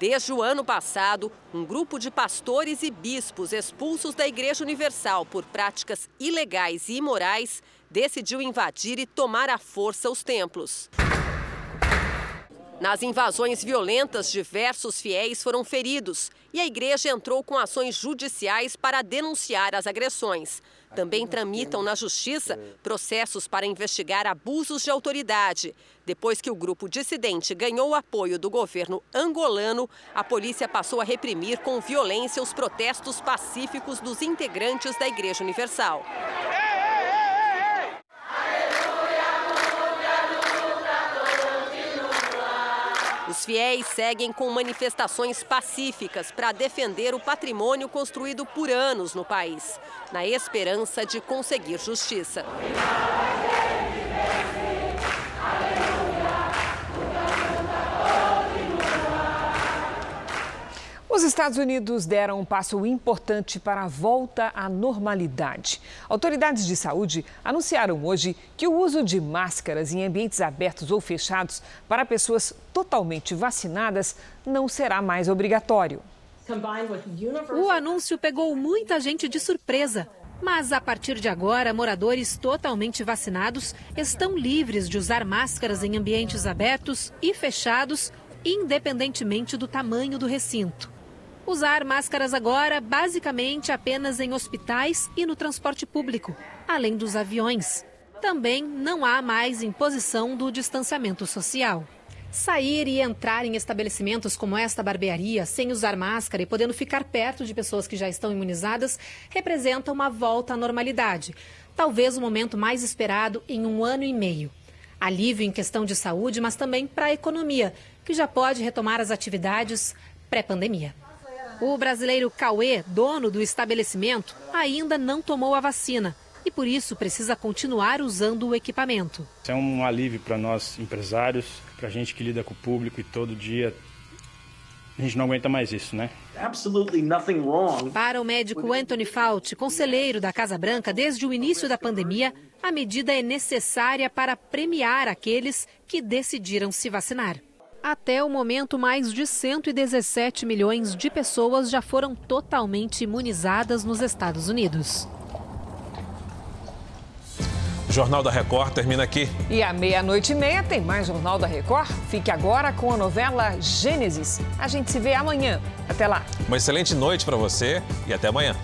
Desde o ano passado, um grupo de pastores e bispos expulsos da Igreja Universal por práticas ilegais e imorais decidiu invadir e tomar à força os templos. Nas invasões violentas, diversos fiéis foram feridos e a igreja entrou com ações judiciais para denunciar as agressões. Também tramitam na Justiça processos para investigar abusos de autoridade. Depois que o grupo dissidente ganhou o apoio do governo angolano, a polícia passou a reprimir com violência os protestos pacíficos dos integrantes da Igreja Universal. Os fiéis seguem com manifestações pacíficas para defender o patrimônio construído por anos no país, na esperança de conseguir justiça. Os Estados Unidos deram um passo importante para a volta à normalidade. Autoridades de saúde anunciaram hoje que o uso de máscaras em ambientes abertos ou fechados para pessoas totalmente vacinadas não será mais obrigatório. O anúncio pegou muita gente de surpresa. Mas a partir de agora, moradores totalmente vacinados estão livres de usar máscaras em ambientes abertos e fechados, independentemente do tamanho do recinto. Usar máscaras agora basicamente apenas em hospitais e no transporte público, além dos aviões. Também não há mais imposição do distanciamento social. Sair e entrar em estabelecimentos como esta barbearia sem usar máscara e podendo ficar perto de pessoas que já estão imunizadas representa uma volta à normalidade. Talvez o momento mais esperado em um ano e meio. Alívio em questão de saúde, mas também para a economia, que já pode retomar as atividades pré-pandemia. O brasileiro Cauê, dono do estabelecimento, ainda não tomou a vacina e por isso precisa continuar usando o equipamento. É um alívio para nós empresários, para a gente que lida com o público e todo dia a gente não aguenta mais isso, né? Para o médico Anthony Fauci, conselheiro da Casa Branca desde o início da pandemia, a medida é necessária para premiar aqueles que decidiram se vacinar. Até o momento, mais de 117 milhões de pessoas já foram totalmente imunizadas nos Estados Unidos. O Jornal da Record termina aqui. E à meia-noite e meia tem mais Jornal da Record. Fique agora com a novela Gênesis. A gente se vê amanhã. Até lá. Uma excelente noite para você e até amanhã.